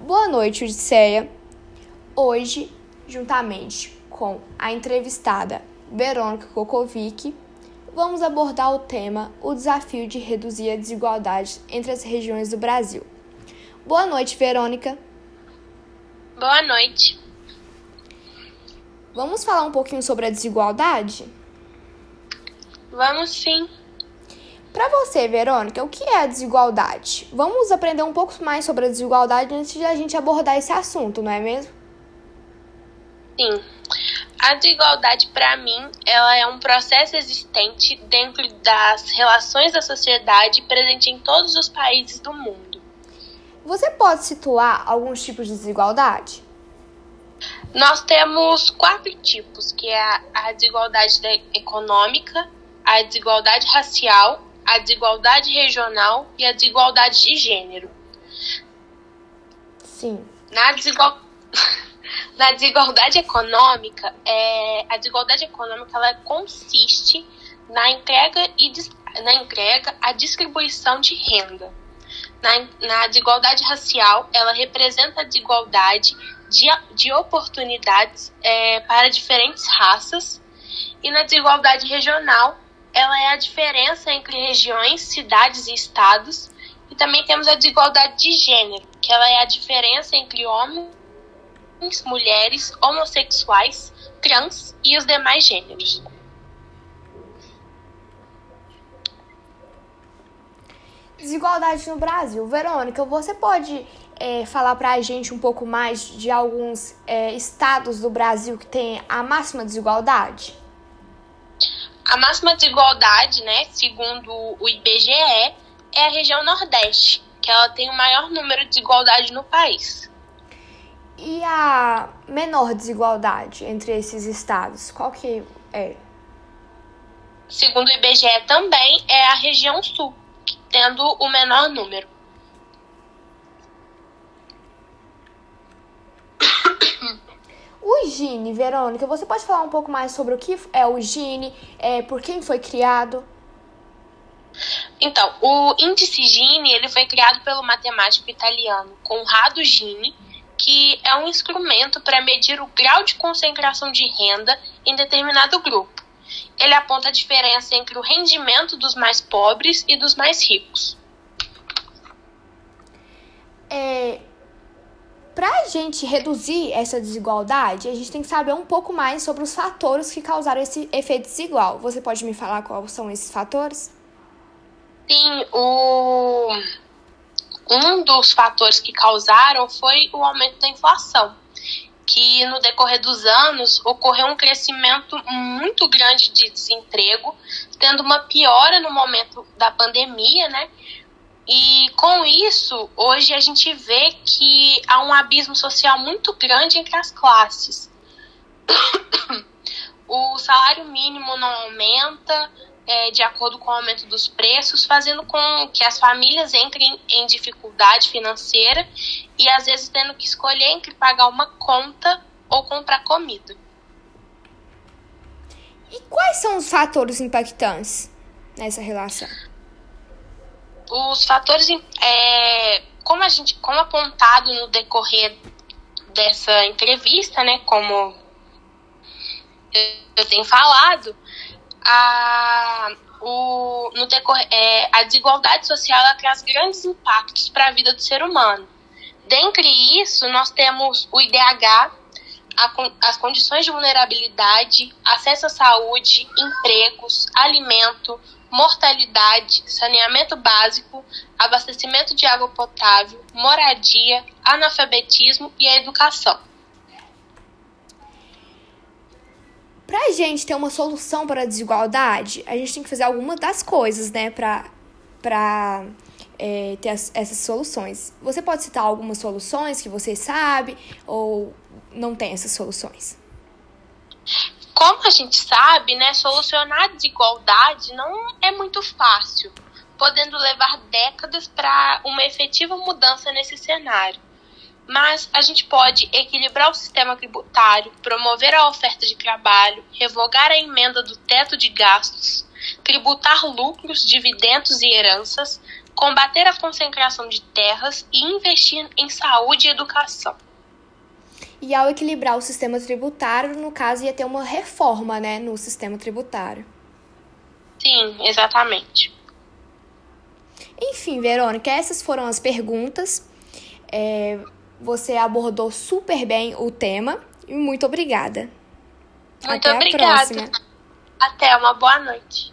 Boa noite, Odisseia. Hoje, juntamente com a entrevistada Verônica Kokovic, vamos abordar o tema o desafio de reduzir a desigualdade entre as regiões do Brasil. Boa noite, Verônica. Boa noite. Vamos falar um pouquinho sobre a desigualdade? Vamos sim. Para você, Verônica, o que é a desigualdade? Vamos aprender um pouco mais sobre a desigualdade antes de a gente abordar esse assunto, não é mesmo? Sim. A desigualdade, para mim, ela é um processo existente dentro das relações da sociedade presente em todos os países do mundo. Você pode situar alguns tipos de desigualdade? Nós temos quatro tipos, que é a desigualdade econômica, a desigualdade racial, a desigualdade regional e a desigualdade de gênero. Sim. Na, desigual... Na desigualdade econômica, é... a desigualdade econômica ela consiste na entrega e na entrega, a distribuição de renda. Na, na desigualdade racial, ela representa a desigualdade de, de oportunidades é, para diferentes raças. E na desigualdade regional, ela é a diferença entre regiões, cidades e estados. E também temos a desigualdade de gênero, que ela é a diferença entre homens, mulheres, homossexuais, trans e os demais gêneros. Desigualdade no Brasil. Verônica, você pode é, falar para a gente um pouco mais de alguns é, estados do Brasil que têm a máxima desigualdade? A máxima desigualdade, né, segundo o IBGE, é a região Nordeste, que ela tem o maior número de desigualdade no país. E a menor desigualdade entre esses estados, qual que é? Segundo o IBGE também é a região Sul, tendo o menor número. O Gini, Verônica, você pode falar um pouco mais sobre o que é o Gini, é, por quem foi criado? Então, o índice Gini ele foi criado pelo matemático italiano Conrado Gini, que é um instrumento para medir o grau de concentração de renda em determinado grupo. Ele aponta a diferença entre o rendimento dos mais pobres e dos mais ricos. É, para a gente reduzir essa desigualdade, a gente tem que saber um pouco mais sobre os fatores que causaram esse efeito desigual. Você pode me falar quais são esses fatores? Sim, o... um dos fatores que causaram foi o aumento da inflação, que no decorrer dos anos ocorreu um crescimento muito grande de desemprego, tendo uma piora no momento da pandemia, né? E com isso, hoje a gente vê que há um abismo social muito grande entre as classes. o salário mínimo não aumenta é, de acordo com o aumento dos preços, fazendo com que as famílias entrem em dificuldade financeira e às vezes tendo que escolher entre pagar uma conta ou comprar comida. E quais são os fatores impactantes nessa relação? Os fatores, é, como a gente, como apontado no decorrer dessa entrevista, né, como eu tenho falado, a, o, no decorrer, é, a desigualdade social traz grandes impactos para a vida do ser humano. Dentre isso, nós temos o IDH, as condições de vulnerabilidade, acesso à saúde, empregos, alimento, mortalidade, saneamento básico, abastecimento de água potável, moradia, analfabetismo e a educação. Para a gente ter uma solução para a desigualdade, a gente tem que fazer algumas das coisas, né, para é, ter as, essas soluções. Você pode citar algumas soluções que você sabe ou não tem essas soluções? Como a gente sabe, né, solucionar a desigualdade não é muito fácil, podendo levar décadas para uma efetiva mudança nesse cenário. Mas a gente pode equilibrar o sistema tributário, promover a oferta de trabalho, revogar a emenda do teto de gastos, tributar lucros, dividendos e heranças, combater a concentração de terras e investir em saúde e educação. E ao equilibrar o sistema tributário, no caso, ia ter uma reforma né, no sistema tributário. Sim, exatamente. Enfim, Verônica, essas foram as perguntas. É, você abordou super bem o tema e muito obrigada. Muito Até obrigada. Até uma boa noite.